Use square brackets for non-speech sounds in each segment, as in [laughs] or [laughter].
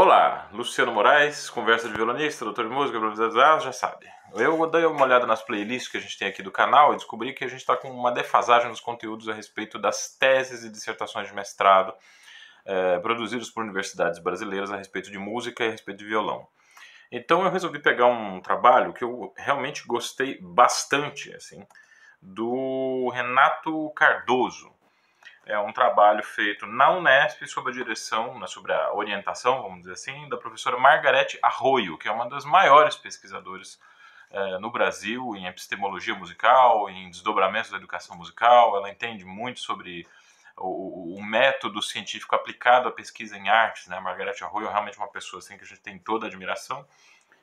Olá, Luciano Moraes, conversa de violonista, doutor de música, já sabe. Eu dei uma olhada nas playlists que a gente tem aqui do canal e descobri que a gente está com uma defasagem nos conteúdos a respeito das teses e dissertações de mestrado é, produzidos por universidades brasileiras a respeito de música e a respeito de violão. Então eu resolvi pegar um trabalho que eu realmente gostei bastante, assim, do Renato Cardoso. É um trabalho feito na Unesp sob a direção, né, sobre a orientação, vamos dizer assim, da professora Margarete Arroio, que é uma das maiores pesquisadoras é, no Brasil em epistemologia musical, em desdobramentos da educação musical. Ela entende muito sobre o, o, método científico aplicado à pesquisa em artes, né? Margarete Arroyo é realmente uma pessoa assim que a gente tem toda admiração.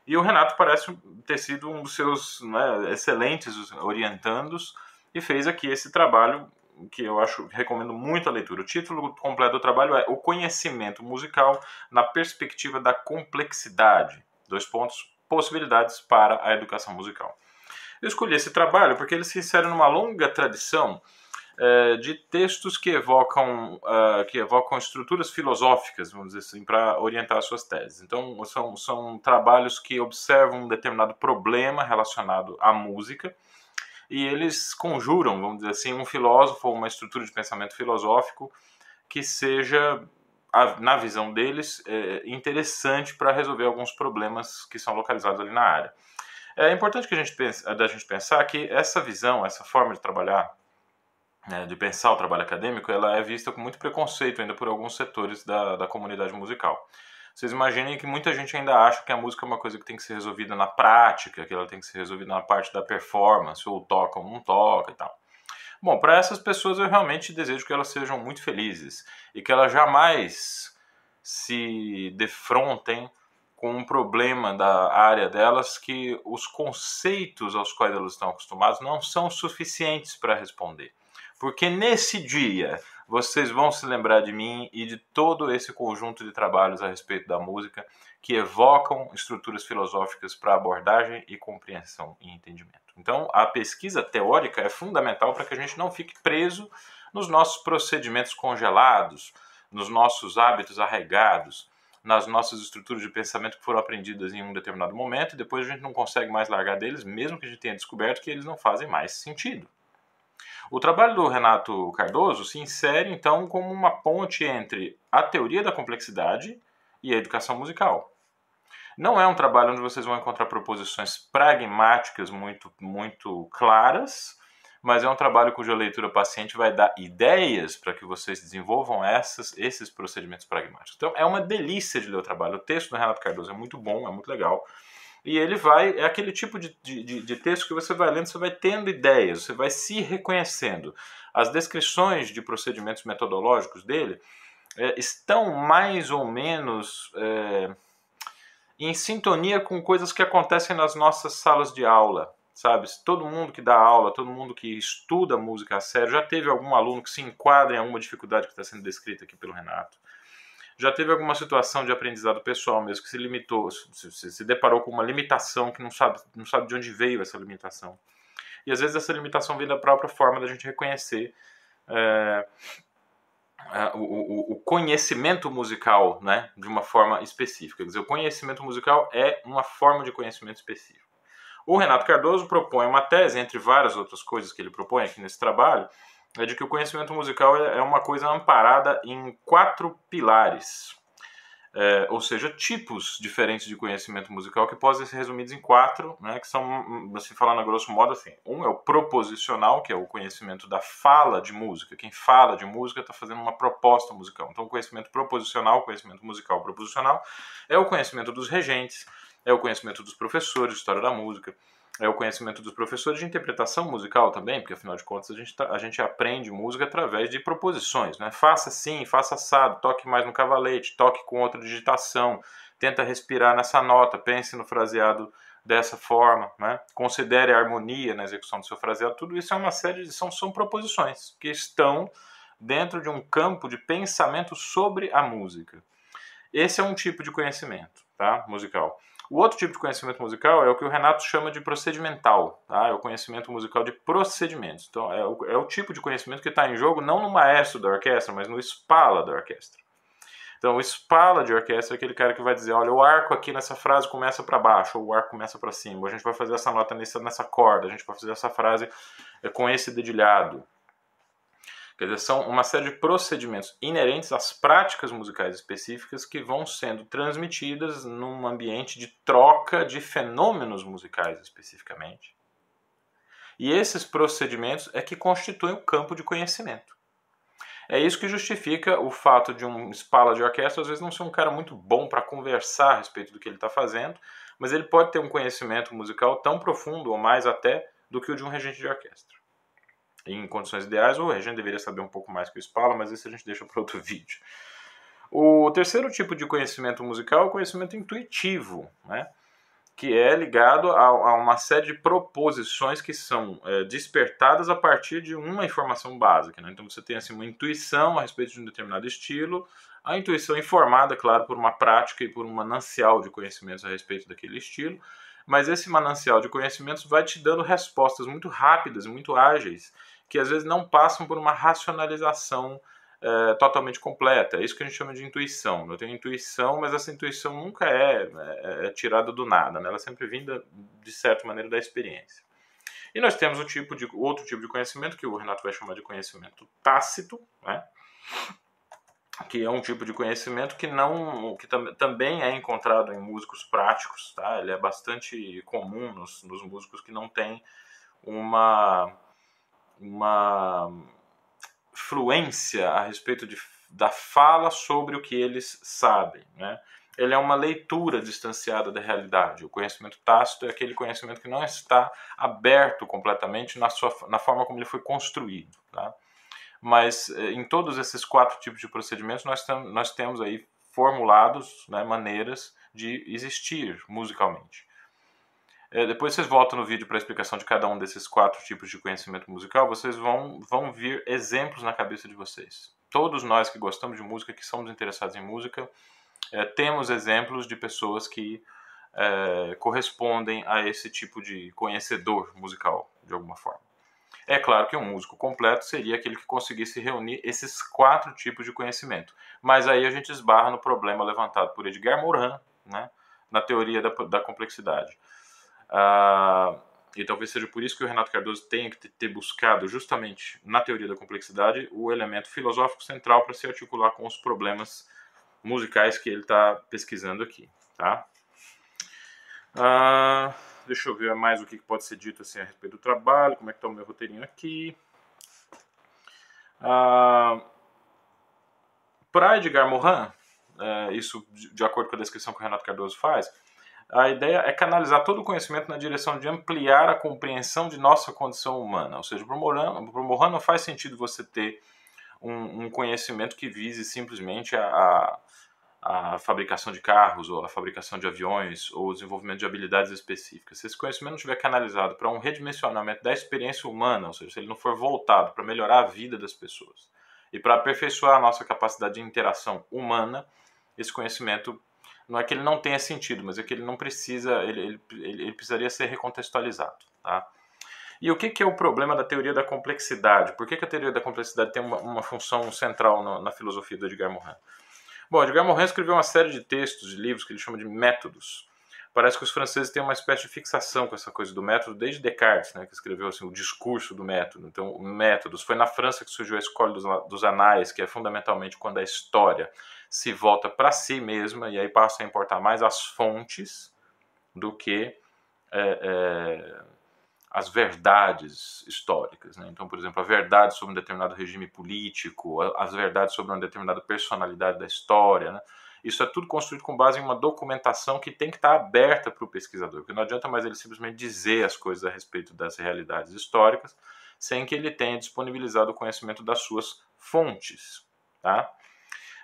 E o Renato parece ter sido um dos seus né, excelentes orientandos e fez aqui esse trabalho que eu acho recomendo muito a leitura. O título completo do trabalho é O conhecimento musical na perspectiva da complexidade. Dois pontos, possibilidades para a educação musical. Eu escolhi esse trabalho porque ele se insere numa longa tradição é, de textos que evocam, uh, que evocam estruturas filosóficas, vamos dizer assim, para orientar suas teses. Então, são, são trabalhos que observam um determinado problema relacionado à música e eles conjuram, vamos dizer assim, um filósofo ou uma estrutura de pensamento filosófico que seja, na visão deles, é, interessante para resolver alguns problemas que são localizados ali na área. É importante que a gente pense, da gente pensar que essa visão, essa forma de trabalhar né, de pensar o trabalho acadêmico, ela é vista com muito preconceito ainda por alguns setores da, da comunidade musical. Vocês imaginem que muita gente ainda acha que a música é uma coisa que tem que ser resolvida na prática, que ela tem que ser resolvida na parte da performance, ou toca ou não toca e tal. Bom, para essas pessoas eu realmente desejo que elas sejam muito felizes e que elas jamais se defrontem com um problema da área delas que os conceitos aos quais elas estão acostumados não são suficientes para responder porque nesse dia vocês vão se lembrar de mim e de todo esse conjunto de trabalhos a respeito da música que evocam estruturas filosóficas para abordagem e compreensão e entendimento. Então, a pesquisa teórica é fundamental para que a gente não fique preso nos nossos procedimentos congelados, nos nossos hábitos arraigados, nas nossas estruturas de pensamento que foram aprendidas em um determinado momento e depois a gente não consegue mais largar deles, mesmo que a gente tenha descoberto que eles não fazem mais sentido. O trabalho do Renato Cardoso se insere então como uma ponte entre a teoria da complexidade e a educação musical. Não é um trabalho onde vocês vão encontrar proposições pragmáticas muito, muito claras, mas é um trabalho cuja leitura paciente vai dar ideias para que vocês desenvolvam essas, esses procedimentos pragmáticos. Então é uma delícia de ler o trabalho. O texto do Renato Cardoso é muito bom, é muito legal. E ele vai, é aquele tipo de, de, de texto que você vai lendo, você vai tendo ideias, você vai se reconhecendo. As descrições de procedimentos metodológicos dele é, estão mais ou menos é, em sintonia com coisas que acontecem nas nossas salas de aula, sabe? Todo mundo que dá aula, todo mundo que estuda música a sério, já teve algum aluno que se enquadra em alguma dificuldade que está sendo descrita aqui pelo Renato já teve alguma situação de aprendizado pessoal mesmo que se limitou, se, se, deparou com uma limitação que não sabe, não sabe de onde veio essa limitação. E às vezes essa limitação vem da própria forma da gente reconhecer é, o, o, o, conhecimento musical né, de uma forma específica. Quer dizer, o conhecimento musical é uma forma de conhecimento específico. O Renato Cardoso propõe uma tese, entre várias outras coisas que ele propõe aqui nesse trabalho, é de que o conhecimento musical é, uma coisa amparada em quatro pilares, é, ou seja, tipos diferentes de conhecimento musical que podem ser resumidos em quatro, né, que são, assim, falando a grosso modo, assim, um é o proposicional, que é o conhecimento da fala de música. Quem fala de música está fazendo uma proposta musical. Então, o conhecimento proposicional, conhecimento musical proposicional, é o conhecimento dos regentes, é o conhecimento dos professores de história da música, é o conhecimento dos professores de interpretação musical também, porque afinal de contas a gente, tá, a gente aprende música através de proposições, né? Faça assim, faça assado, toque mais no cavalete, toque com outra digitação, tenta respirar nessa nota, pense no fraseado dessa forma, né? Considere a harmonia na execução do seu fraseado. Tudo isso é uma série de são, são proposições que estão dentro de um campo de pensamento sobre a música. Esse é um tipo de conhecimento, tá? Musical. O outro tipo de conhecimento musical é o que o Renato chama de procedimental, tá? é o conhecimento musical de procedimentos. Então, é o, é o tipo de conhecimento que está em jogo não no maestro da orquestra, mas no espala da orquestra. Então, o espala de orquestra é aquele cara que vai dizer: olha, o arco aqui nessa frase começa para baixo, ou o arco começa para cima, ou a gente vai fazer essa nota nessa, nessa corda, a gente vai fazer essa frase é, com esse dedilhado. Quer dizer, são uma série de procedimentos inerentes às práticas musicais específicas que vão sendo transmitidas num ambiente de troca de fenômenos musicais especificamente. E esses procedimentos é que constituem o campo de conhecimento. É isso que justifica o fato de um espala de orquestra às vezes não ser um cara muito bom para conversar a respeito do que ele está fazendo, mas ele pode ter um conhecimento musical tão profundo ou mais até do que o de um regente de orquestra. Em condições ideais, o regente deveria saber um pouco mais que o espala, mas isso a gente deixa para outro [laughs] vídeo. O terceiro tipo de conhecimento musical é o conhecimento intuitivo, né? que é ligado a, a, uma série de proposições que são é, despertadas a partir de uma informação básica. Né? Então você tem assim, uma intuição a respeito de um determinado estilo, a intuição informada, claro, por uma prática e por um manancial de conhecimentos a respeito daquele estilo, mas esse manancial de conhecimentos vai te dando respostas muito rápidas, muito ágeis, que às vezes não passam por uma racionalização é, totalmente completa. É isso que a gente chama de intuição. Eu tenho intuição, mas essa intuição nunca é, é, é tirada do nada, né? ela é sempre vinda, de certa maneira, da experiência. E nós temos o tipo de, outro tipo de conhecimento, que o Renato vai chamar de conhecimento tácito, né? que é um tipo de conhecimento que não que tam, também é encontrado em músicos práticos, tá? Ele é bastante comum nos, nos músicos que não têm uma uma fluência a respeito de, da fala sobre o que eles sabem. Né? Ele é uma leitura distanciada da realidade. O conhecimento tácito é aquele conhecimento que não está aberto completamente na, sua, na forma como ele foi construído. Tá? Mas eh, em todos esses quatro tipos de procedimentos, nós, tam, nós temos aí formulados né, maneiras de existir musicalmente. É, depois vocês voltam no vídeo para a explicação de cada um desses quatro tipos de conhecimento musical, vocês vão, vão vir exemplos na cabeça de vocês. Todos nós que gostamos de música, que somos interessados em música, é, temos exemplos de pessoas que é, correspondem a esse tipo de conhecedor musical, de alguma forma. É claro que um músico completo seria aquele que conseguisse reunir esses quatro tipos de conhecimento. Mas aí a gente esbarra no problema levantado por Edgar Morin, né, na teoria da, da complexidade. Ah, e talvez seja por isso que o Renato Cardoso tenha que ter buscado, justamente na teoria da complexidade, o elemento filosófico central para se articular com os problemas musicais que ele está pesquisando aqui. Tá? Ah, deixa eu ver mais o que pode ser dito assim, a respeito do trabalho, como é que está o meu roteirinho aqui. Ah, para Edgar Morin, é, isso de acordo com a descrição que o Renato Cardoso faz, a ideia é canalizar todo o conhecimento na direção de ampliar a compreensão de nossa condição humana. Ou seja, para o Moran não faz sentido você ter um, um conhecimento que vise simplesmente a, a, a, fabricação de carros, ou a fabricação de aviões, ou o desenvolvimento de habilidades específicas. Se esse conhecimento não estiver canalizado para um redimensionamento da experiência humana, ou seja, se ele não for voltado para melhorar a vida das pessoas e para aperfeiçoar a nossa capacidade de interação humana, esse conhecimento não é que ele não tenha sentido, mas é que ele não precisa, ele, ele, ele precisaria ser recontextualizado, tá? E o que, que é o problema da teoria da complexidade? Por que, que a teoria da complexidade tem uma, uma função central na, na, filosofia do Edgar Morin? Bom, Edgar Morin escreveu uma série de textos, de livros que ele chama de métodos. Parece que os franceses têm uma espécie de fixação com essa coisa do método desde Descartes, né, que escreveu assim, o discurso do método. Então, métodos. Foi na França que surgiu a escola dos, dos anais, que é fundamentalmente quando a história se volta para si mesma e aí passa a importar mais as fontes do que é, é, as verdades históricas. Né? Então, por exemplo, a verdade sobre um determinado regime político, as verdades sobre uma determinada personalidade da história. Né? Isso é tudo construído com base em uma documentação que tem que estar aberta para o pesquisador, porque não adianta mais ele simplesmente dizer as coisas a respeito das realidades históricas sem que ele tenha disponibilizado o conhecimento das suas fontes. Tá?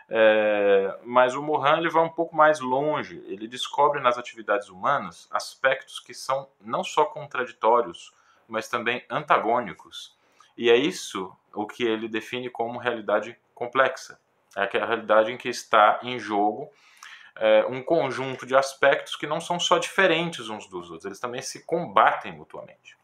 É, mas o Mohan ele vai um pouco mais longe. Ele descobre nas atividades humanas aspectos que são não só contraditórios, mas também antagônicos. E é isso o que ele define como realidade complexa. É aquela realidade em que está em jogo é, um conjunto de aspectos que não são só diferentes uns dos outros, eles também se combatem mutuamente.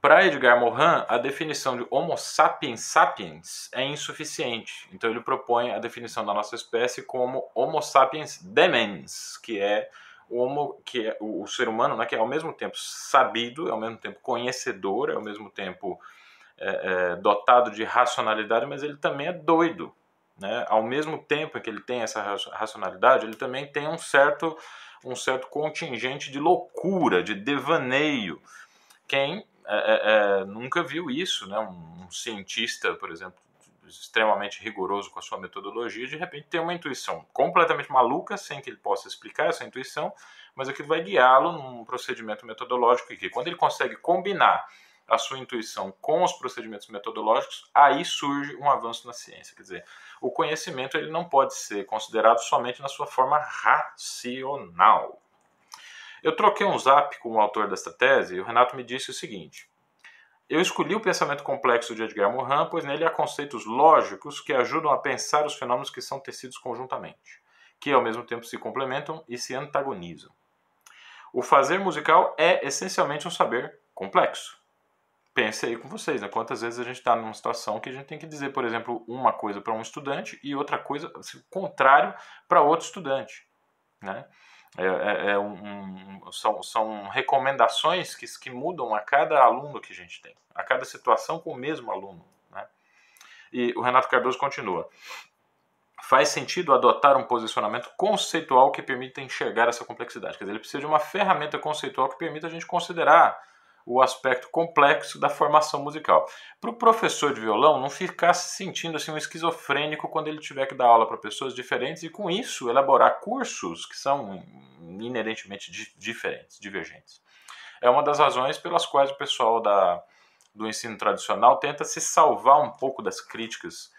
Para Edgar Morin, a definição de Homo sapiens sapiens é insuficiente. Então ele propõe a definição da nossa espécie como Homo sapiens demens, que é o homo, que é o, o ser humano, né, que é ao mesmo tempo sabido, é ao mesmo tempo conhecedor, é ao mesmo tempo é, é, dotado de racionalidade, mas ele também é doido. Né? Ao mesmo tempo que ele tem essa racionalidade, ele também tem um certo, um certo contingente de loucura, de devaneio. Quem é, é, é nunca viu isso, né? um, um cientista, por exemplo, extremamente rigoroso com a sua metodologia, de repente tem uma intuição completamente maluca, sem que ele possa explicar essa intuição, mas aquilo vai guiá-lo num procedimento metodológico que quando ele consegue combinar a sua intuição com os procedimentos metodológicos, aí surge um avanço na ciência. Quer dizer, o conhecimento ele não pode ser considerado somente na sua forma racional. Eu troquei um zap com o autor desta tese e o Renato me disse o seguinte: Eu escolhi o pensamento complexo de Edgar Morin, pois nele há conceitos lógicos que ajudam a pensar os fenômenos que são tecidos conjuntamente, que ao mesmo tempo se complementam e se antagonizam. O fazer musical é essencialmente um saber complexo pense aí com vocês, né? Quantas vezes a gente está numa situação que a gente tem que dizer, por exemplo, uma coisa para um estudante e outra coisa, assim, contrário, para outro estudante, né? É, é, é um, são, são recomendações que, que mudam a cada aluno que a gente tem, a cada situação com o mesmo aluno, né? E o Renato Cardoso continua. Faz sentido adotar um posicionamento conceitual que permita enxergar essa complexidade. Quer dizer, ele precisa de uma ferramenta conceitual que permita a gente considerar o aspecto complexo da formação musical. Para o professor de violão não ficar se sentindo assim um esquizofrênico quando ele tiver que dar aula para pessoas diferentes e com isso elaborar cursos que são inerentemente diferentes, divergentes. É uma das razões pelas quais o pessoal da, do ensino tradicional tenta se salvar um pouco das críticas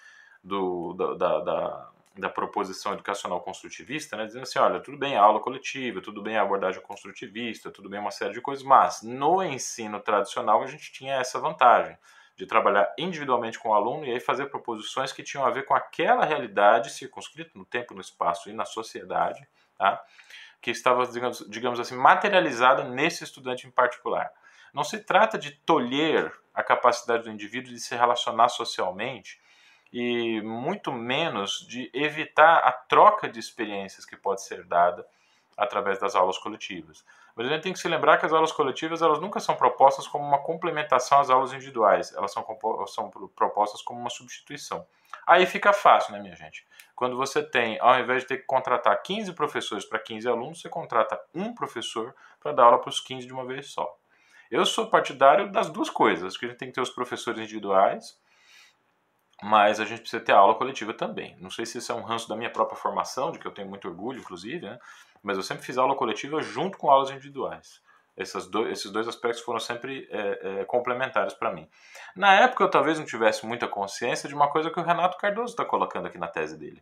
do, da, da da proposição educacional construtivista, né, dizendo assim, olha, tudo bem a aula coletiva, tudo bem a abordagem construtivista, tudo bem uma série de coisas, mas no ensino tradicional a gente tinha essa vantagem de trabalhar individualmente com o aluno e aí fazer proposições que tinham a ver com aquela realidade circunscrita no tempo, no espaço e na sociedade, tá? que estava, digamos, digamos assim, materializada nesse estudante em particular. Não se trata de tolher a capacidade do indivíduo de se relacionar socialmente, e muito menos de evitar a troca de experiências que pode ser dada através das aulas coletivas. Mas a gente tem que se lembrar que as aulas coletivas elas nunca são propostas como uma complementação às aulas individuais, elas são, são propostas como uma substituição. Aí fica fácil, né, minha gente? Quando você tem, ao invés de ter que contratar 15 professores para 15 alunos, você contrata um professor para dar aula para os 15 de uma vez só. Eu sou partidário das duas coisas, que a gente tem que ter os professores individuais mas a gente precisa ter aula coletiva também. Não sei se isso é um ranço da minha própria formação, de que eu tenho muito orgulho, inclusive, né? mas eu sempre fiz aula coletiva junto com aulas individuais. Esses dois, esses dois aspectos foram sempre é, é, complementares para mim. Na época, eu talvez não tivesse muita consciência de uma coisa que o Renato Cardoso está colocando aqui na tese dele.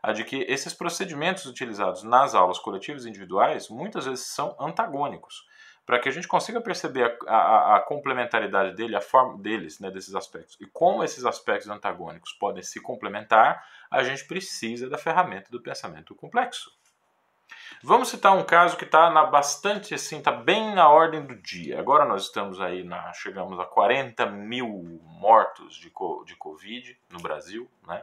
A de que esses procedimentos utilizados nas aulas coletivas e individuais muitas vezes são antagônicos para que a gente consiga perceber a, a, a complementaridade dele, a forma deles, né, desses aspectos, e como esses aspectos antagônicos podem se complementar, a gente precisa da ferramenta do pensamento complexo. Vamos citar um caso que está bastante assim, está bem na ordem do dia. Agora nós estamos aí, na, chegamos a 40 mil mortos de, de Covid no Brasil, né?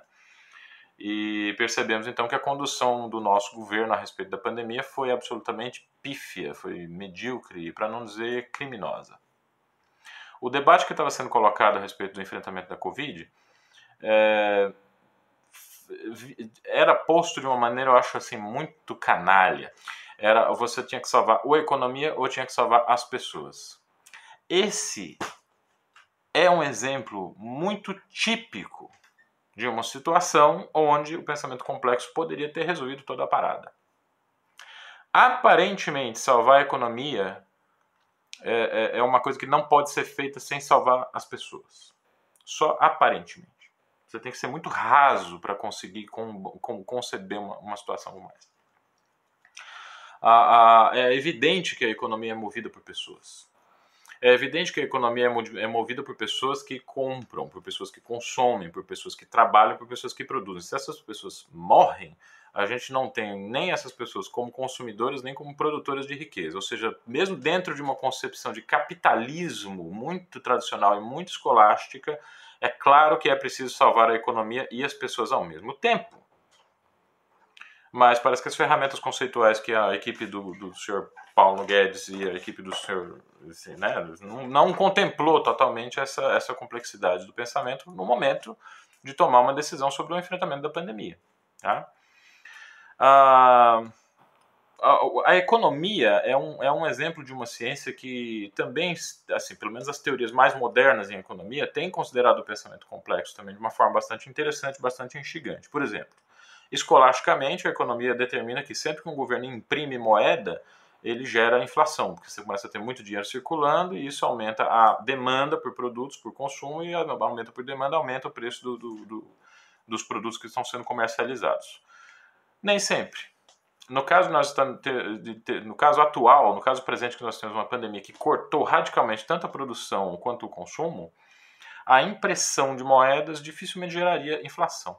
E percebemos então que a condução do nosso governo a respeito da pandemia foi absolutamente pífia, foi medíocre, para não dizer criminosa. O debate que estava sendo colocado a respeito do enfrentamento da Covid é, era posto de uma maneira, eu acho assim, muito canalha. Era você tinha que salvar ou a economia ou tinha que salvar as pessoas. Esse é um exemplo muito típico de uma situação onde o pensamento complexo poderia ter resolvido toda a parada. Aparentemente, salvar a economia é, é, é, uma coisa que não pode ser feita sem salvar as pessoas. Só aparentemente. Você tem que ser muito raso para conseguir com, com, conceber uma, uma situação como essa. é evidente que a economia é movida por pessoas. É evidente que a economia é, é movida por pessoas que compram, por pessoas que consomem, por pessoas que trabalham, por pessoas que produzem. Se essas pessoas morrem, a gente não tem nem essas pessoas como consumidores, nem como produtoras de riqueza. Ou seja, mesmo dentro de uma concepção de capitalismo muito tradicional e muito escolástica, é claro que é preciso salvar a economia e as pessoas ao mesmo tempo. Mas parece que as ferramentas conceituais que a equipe do, do senhor Paulo Guedes e a equipe do senhor assim, né, não, não contemplou totalmente essa, essa complexidade do pensamento no momento de tomar uma decisão sobre o enfrentamento da pandemia. Tá? A, a, a, economia é um, é um exemplo de uma ciência que também, assim, pelo menos as teorias mais modernas em economia, têm considerado o pensamento complexo também de uma forma bastante interessante, bastante instigante. Por exemplo, escolasticamente, a economia determina que sempre que um governo imprime moeda, ele gera inflação, porque você começa a ter muito dinheiro circulando e isso aumenta a demanda por produtos, por consumo, e aumenta por demanda, aumenta o preço do, do, do, dos produtos que estão sendo comercializados. Nem sempre. No caso, nós estamos, no caso atual, no caso presente que nós temos uma pandemia que cortou radicalmente tanto a produção quanto o consumo, a impressão de moedas dificilmente geraria inflação.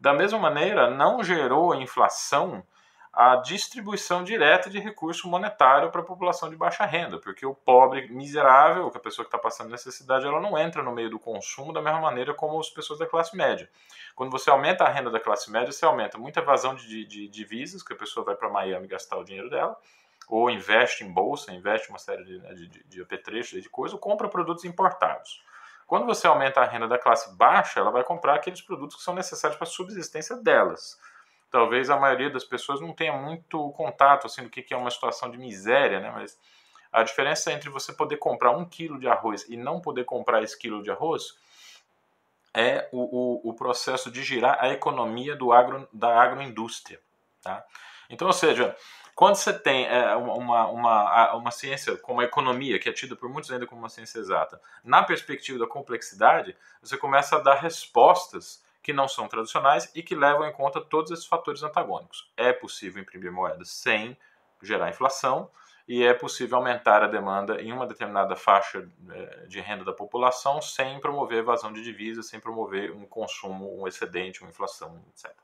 Da mesma maneira, não gerou inflação a distribuição direta de recurso monetário para a população de baixa renda, porque o pobre miserável, que a pessoa que está passando necessidade, ela não entra no meio do consumo da mesma maneira como as pessoas da classe média. Quando você aumenta a renda da classe média, você aumenta muita evasão de, de divisas, que a pessoa vai para Miami gastar o dinheiro dela, ou investe em bolsa, investe uma série de, né, de, de, apetrechos, de coisa, ou compra produtos importados. Quando você aumenta a renda da classe baixa, ela vai comprar aqueles produtos que são necessários para a subsistência delas talvez a maioria das pessoas não tenha muito contato assim do que é uma situação de miséria, né? Mas a diferença entre você poder comprar um quilo de arroz e não poder comprar esse quilo de arroz é o, o, o processo de girar a economia do agro, da agroindústria. Tá? Então, ou seja, quando você tem é, uma, uma, uma ciência como a economia, que é tida por muitos ainda como uma ciência exata, na perspectiva da complexidade, você começa a dar respostas que não são tradicionais e que levam em conta todos esses fatores antagônicos. É possível imprimir moedas sem gerar inflação e é possível aumentar a demanda em uma determinada faixa é, de renda da população sem promover evasão de divisas, sem promover um consumo, um excedente, uma inflação, etc.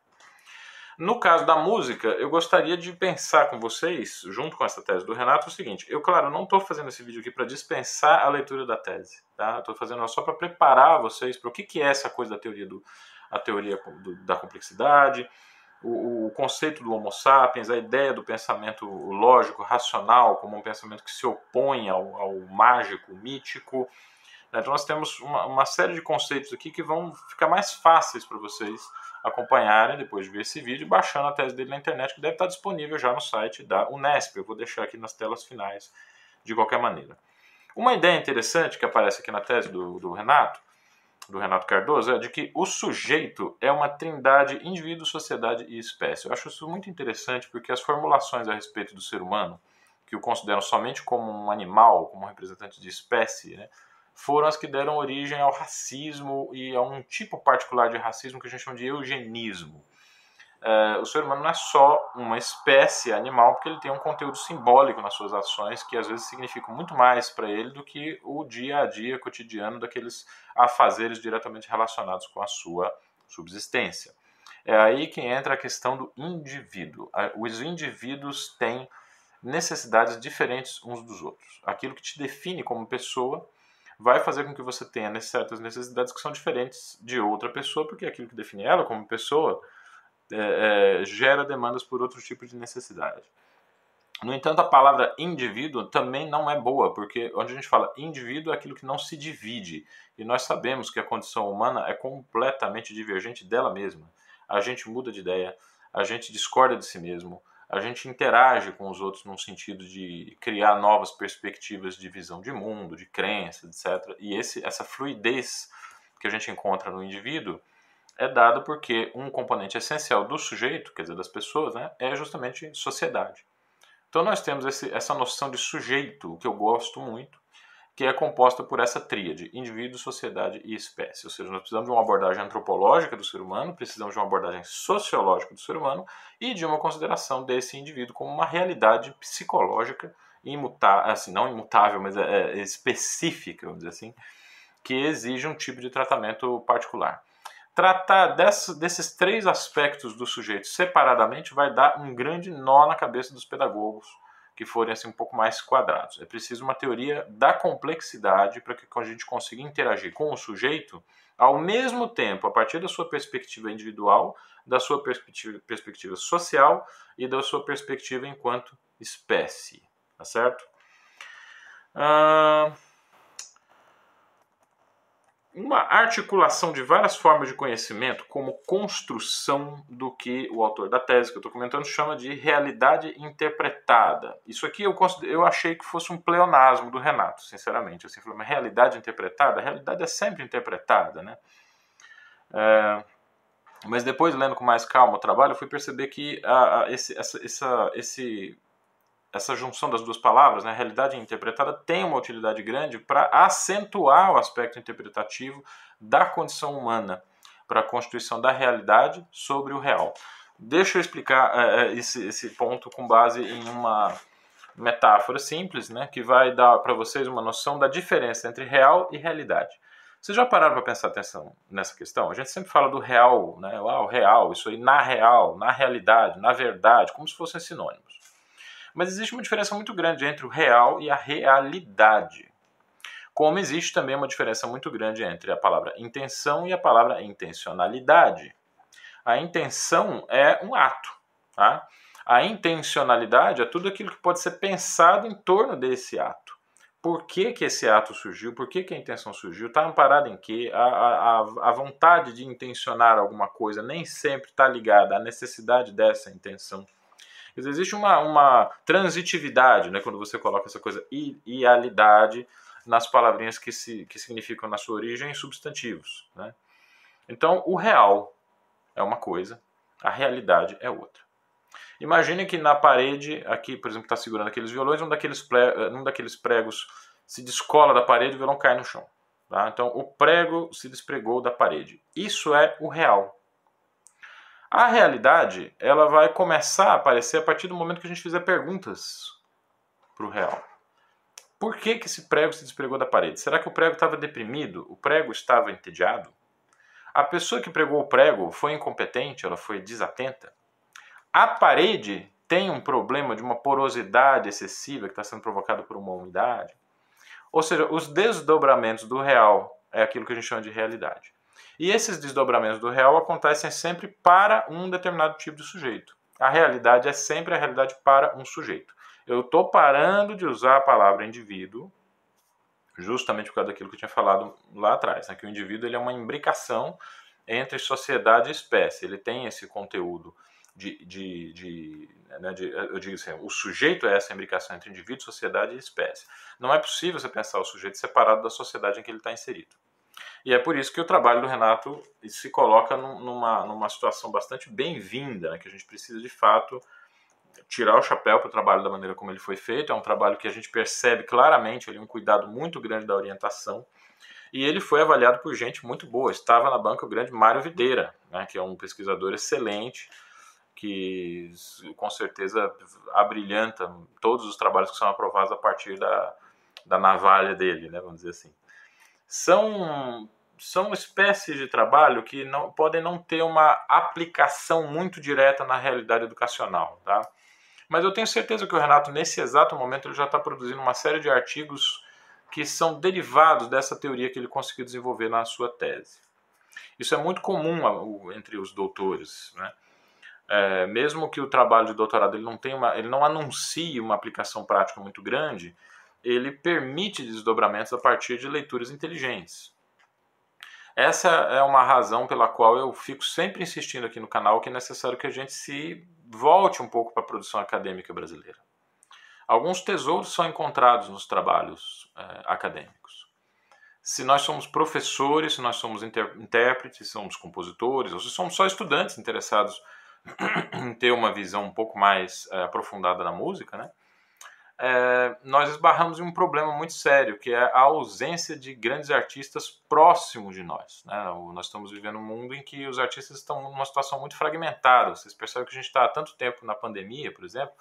No caso da música, eu gostaria de pensar com vocês, junto com essa tese do Renato, o seguinte: eu, claro, não estou fazendo esse vídeo aqui para dispensar a leitura da tese, tá? Estou fazendo só para preparar vocês para o que, que é essa coisa da teoria do, a teoria do, da complexidade, o, o, conceito do Homo sapiens, a ideia do pensamento lógico, racional, como um pensamento que se opõe ao, ao mágico, mítico. Então, nós temos uma, uma, série de conceitos aqui que vão ficar mais fáceis para vocês acompanharem depois de ver esse vídeo, baixando a tese dele na internet, que deve estar disponível já no site da Unesp. Eu vou deixar aqui nas telas finais de qualquer maneira. Uma ideia interessante que aparece aqui na tese do, do Renato do Renato Cardoso é de que o sujeito é uma trindade indivíduo, sociedade e espécie. Eu acho isso muito interessante porque as formulações a respeito do ser humano, que o consideram somente como um animal, como um representante de espécie, né, foram as que deram origem ao racismo e a um tipo particular de racismo que a gente chama de eugenismo é, o ser humano não é só uma espécie animal, porque ele tem um conteúdo simbólico nas suas ações que às vezes significam muito mais para ele do que o dia a dia cotidiano daqueles afazeres diretamente relacionados com a sua subsistência. É aí que entra a questão do indivíduo. Os indivíduos têm necessidades diferentes uns dos outros. Aquilo que te define como pessoa vai fazer com que você tenha certas necessidades que são diferentes de outra pessoa, porque aquilo que define ela como pessoa é, é, gera demandas por outro tipo de necessidade. No entanto, a palavra indivíduo também não é boa, porque onde a gente fala indivíduo é aquilo que não se divide. E nós sabemos que a condição humana é completamente divergente dela mesma. A gente muda de ideia, a gente discorda de si mesmo, a gente interage com os outros num sentido de criar novas perspectivas de visão de mundo, de crença, etc. E esse, essa fluidez que a gente encontra no indivíduo é dado porque um componente essencial do sujeito, quer dizer, das pessoas, né, é justamente sociedade. Então nós temos esse, essa noção de sujeito, que eu gosto muito, que é composta por essa tríade, indivíduo, sociedade e espécie. Ou seja, nós precisamos de uma abordagem antropológica do ser humano, precisamos de uma abordagem sociológica do ser humano e de uma consideração desse indivíduo como uma realidade psicológica imutável, assim, não imutável, mas é, é específica, vamos dizer assim, que exige um tipo de tratamento particular. Tratar desse, desses três aspectos do sujeito separadamente vai dar um grande nó na cabeça dos pedagogos que forem assim um pouco mais quadrados. É preciso uma teoria da complexidade para que a gente consiga interagir com o sujeito ao mesmo tempo, a partir da sua perspectiva individual, da sua perspectiva, perspectiva social e da sua perspectiva enquanto espécie, tá certo? Uh, uma articulação de várias formas de conhecimento como construção do que o autor da tese que eu estou comentando chama de realidade interpretada. Isso aqui eu, eu achei que fosse um pleonasmo do Renato, sinceramente. Assim, falei, mas realidade interpretada? A realidade é sempre interpretada, né? É, mas depois, lendo com mais calma o trabalho, eu fui perceber que a, a, esse, essa, essa, esse essa junção das duas palavras, né, realidade interpretada, tem uma utilidade grande para acentuar o aspecto interpretativo da condição humana, para a constituição da realidade sobre o real. Deixa eu explicar é, esse, esse ponto com base em uma metáfora simples, né, que vai dar para vocês uma noção da diferença entre real e realidade. Vocês já pararam para prestar atenção nessa questão? A gente sempre fala do real, né? Ah, o real, isso aí na real, na realidade, na verdade, como se fossem sinônimos. Mas existe uma diferença muito grande entre o real e a realidade. Como existe também uma diferença muito grande entre a palavra intenção e a palavra intencionalidade. A intenção é um ato. Tá? A intencionalidade é tudo aquilo que pode ser pensado em torno desse ato. Por que, que esse ato surgiu? Por que, que a intenção surgiu? Está amparado em que a, a, a vontade de intencionar alguma coisa nem sempre está ligada à necessidade dessa intenção existe uma, uma transitividade, né, quando você coloca essa coisa idealidade nas palavrinhas que, se, que significam na sua origem substantivos. Né? Então, o real é uma coisa, a realidade é outra. Imagine que na parede, aqui, por exemplo, está segurando aqueles violões, um daqueles, um daqueles pregos se descola da parede e o violão cai no chão. Tá? Então, o prego se despregou da parede. Isso é o real. A realidade, ela vai começar a aparecer a partir do momento que a gente fizer perguntas para o real. Por que, que esse prego se despregou da parede? Será que o prego estava deprimido? O prego estava entediado? A pessoa que pregou o prego foi incompetente? Ela foi desatenta? A parede tem um problema de uma porosidade excessiva que está sendo provocada por uma umidade? Ou seja, os desdobramentos do real é aquilo que a gente chama de realidade. E esses desdobramentos do real acontecem sempre para um determinado tipo de sujeito. A realidade é sempre a realidade para um sujeito. Eu estou parando de usar a palavra indivíduo, justamente por causa daquilo que eu tinha falado lá atrás, né? que o indivíduo ele é uma imbricação entre sociedade e espécie. Ele tem esse conteúdo de, de, de, né, de, eu digo assim, o sujeito é essa imbricação entre indivíduo, sociedade e espécie. Não é possível você pensar o sujeito separado da sociedade em que ele está inserido. E é por isso que o trabalho do Renato se coloca numa, numa situação bastante bem-vinda, né, que a gente precisa de fato tirar o chapéu para o trabalho da maneira como ele foi feito. É um trabalho que a gente percebe claramente ali um cuidado muito grande da orientação. E ele foi avaliado por gente muito boa. Estava na banca o grande Mário Videira, né, que é um pesquisador excelente, que com certeza abrilhanta todos os trabalhos que são aprovados a partir da, da navalha dele, né, vamos dizer assim são são espécies de trabalho que não, podem não ter uma aplicação muito direta na realidade educacional, tá? Mas eu tenho certeza que o Renato, nesse exato momento, ele já está produzindo uma série de artigos que são derivados dessa teoria que ele conseguiu desenvolver na sua tese. Isso é muito comum entre os doutores, né? É, mesmo que o trabalho de doutorado ele não tenha uma, ele não anuncie uma aplicação prática muito grande, ele permite desdobramentos a partir de leituras inteligentes. Essa é uma razão pela qual eu fico sempre insistindo aqui no canal que é necessário que a gente se volte um pouco para a produção acadêmica brasileira. Alguns tesouros são encontrados nos trabalhos é, acadêmicos. Se nós somos professores, se nós somos intérpretes, somos compositores, ou se somos só estudantes interessados [clears throat] em ter uma visão um pouco mais é, aprofundada na música, né? É, nós esbarramos em um problema muito sério, que é a ausência de grandes artistas próximos de nós. Né? Nós estamos vivendo um mundo em que os artistas estão numa situação muito fragmentada. Vocês percebem que a gente está há tanto tempo na pandemia, por exemplo,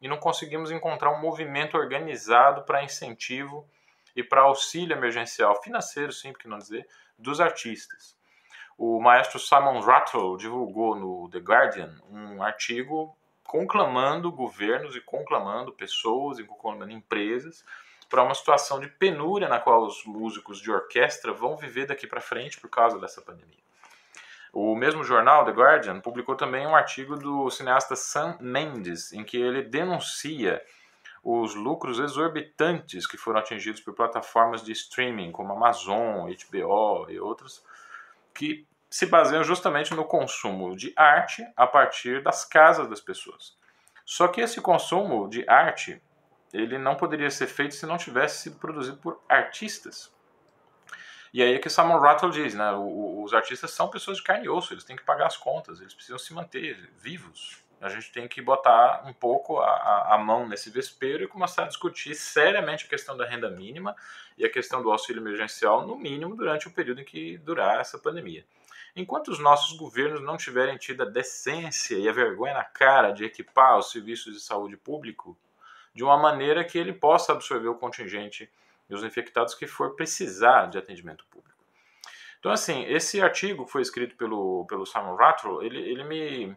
e não conseguimos encontrar um movimento organizado para incentivo e para auxílio emergencial financeiro, sim, por que não dizer, dos artistas. o maestro Simon Rattle divulgou no The Guardian um artigo conclamando governos e conclamando pessoas e conclamando empresas para uma situação de penúria na qual os músicos de orquestra vão viver daqui para frente por causa dessa pandemia. O mesmo jornal, The Guardian, publicou também um artigo do cineasta Sam Mendes, em que ele denuncia os lucros exorbitantes que foram atingidos por plataformas de streaming como Amazon, HBO e outras, que se baseiam justamente no consumo de arte a partir das casas das pessoas. Só que esse consumo de arte ele não poderia ser feito se não tivesse sido produzido por artistas. E aí é que Simon Rattle diz, né? os artistas são pessoas de carne e osso, eles têm que pagar as contas, eles precisam se manter vivos. A gente tem que botar um pouco a, a mão nesse vespeiro e começar a discutir seriamente a questão da renda mínima e a questão do auxílio emergencial, no mínimo, durante o período em que durar essa pandemia. Enquanto os nossos governos não tiverem tido a decência e a vergonha na cara de equipar os serviços de saúde público de uma maneira que ele possa absorver o contingente e os infectados que for precisar de atendimento público. Então, assim, esse artigo que foi escrito pelo, pelo Simon Rattle, ele, ele me,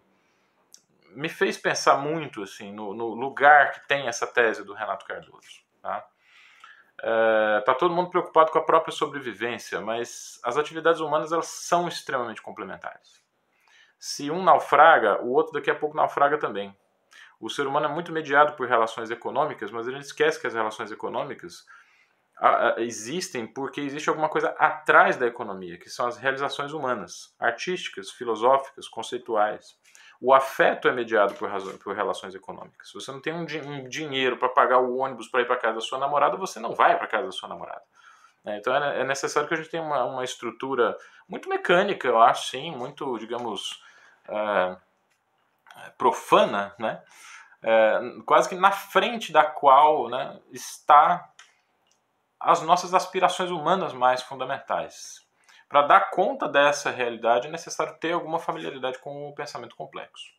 me fez pensar muito assim, no, no lugar que tem essa tese do Renato Cardoso. Tá? É, tá todo mundo preocupado com a própria sobrevivência, mas as atividades humanas elas são extremamente complementares. Se um naufraga, o outro daqui a pouco naufraga também. O ser humano é muito mediado por relações econômicas, mas a gente esquece que as relações econômicas existem porque existe alguma coisa atrás da economia, que são as realizações humanas, artísticas, filosóficas, conceituais. O afeto é mediado por, razão, por relações econômicas. Se você não tem um, um dinheiro para pagar o ônibus para ir para casa da sua namorada, você não vai para casa da sua namorada. Né? Então é, é necessário que a gente tenha uma, uma estrutura muito mecânica, eu acho, sim, muito, digamos, uh, profana, né? É, quase que na frente da qual né, está as nossas aspirações humanas mais fundamentais. Para dar conta dessa realidade é necessário ter alguma familiaridade com o pensamento complexo.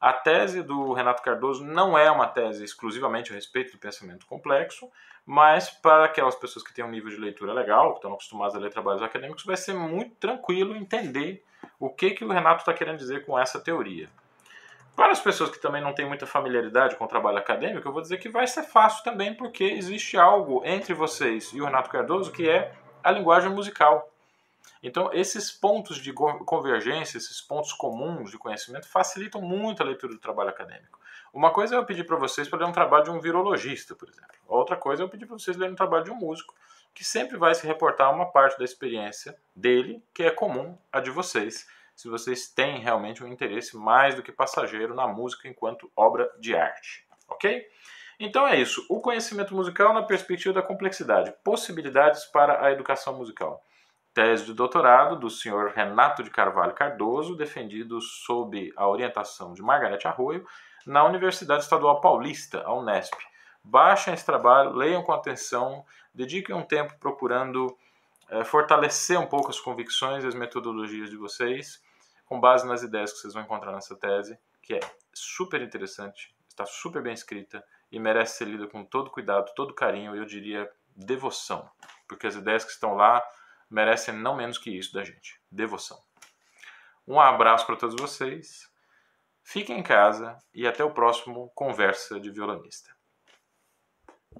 A tese do Renato Cardoso não é uma tese exclusivamente a respeito do pensamento complexo, mas para aquelas pessoas que têm um nível de leitura legal, que estão acostumadas a ler trabalhos acadêmicos, vai ser muito tranquilo entender o que, que o Renato está querendo dizer com essa teoria. Para as pessoas que também não têm muita familiaridade com o trabalho acadêmico, eu vou dizer que vai ser fácil também, porque existe algo entre vocês e o Renato Cardoso que é a linguagem musical. Então, esses pontos de convergência, esses pontos comuns de conhecimento, facilitam muito a leitura do trabalho acadêmico. Uma coisa é eu pedir para vocês para ler um trabalho de um virologista, por exemplo. Outra coisa é eu pedir para vocês lerem um trabalho de um músico, que sempre vai se reportar uma parte da experiência dele que é comum à de vocês se vocês têm realmente um interesse mais do que passageiro na música enquanto obra de arte, ok? Então é isso. O conhecimento musical na perspectiva da complexidade. Possibilidades para a educação musical. Tese de doutorado do senhor Renato de Carvalho Cardoso, defendido sob a orientação de Margarete Arroio, na Universidade Estadual Paulista, a Unesp. Baixem esse trabalho, leiam com atenção, dediquem um tempo procurando é, fortalecer um pouco as convicções e as metodologias de vocês com base nas ideias que vocês vão encontrar nessa tese, que é super interessante, está super bem escrita e merece ser lida com todo cuidado, todo carinho, eu diria devoção, porque as ideias que estão lá merecem não menos que isso da gente, devoção. Um abraço para todos vocês, fiquem em casa e até o próximo Conversa de Violonista.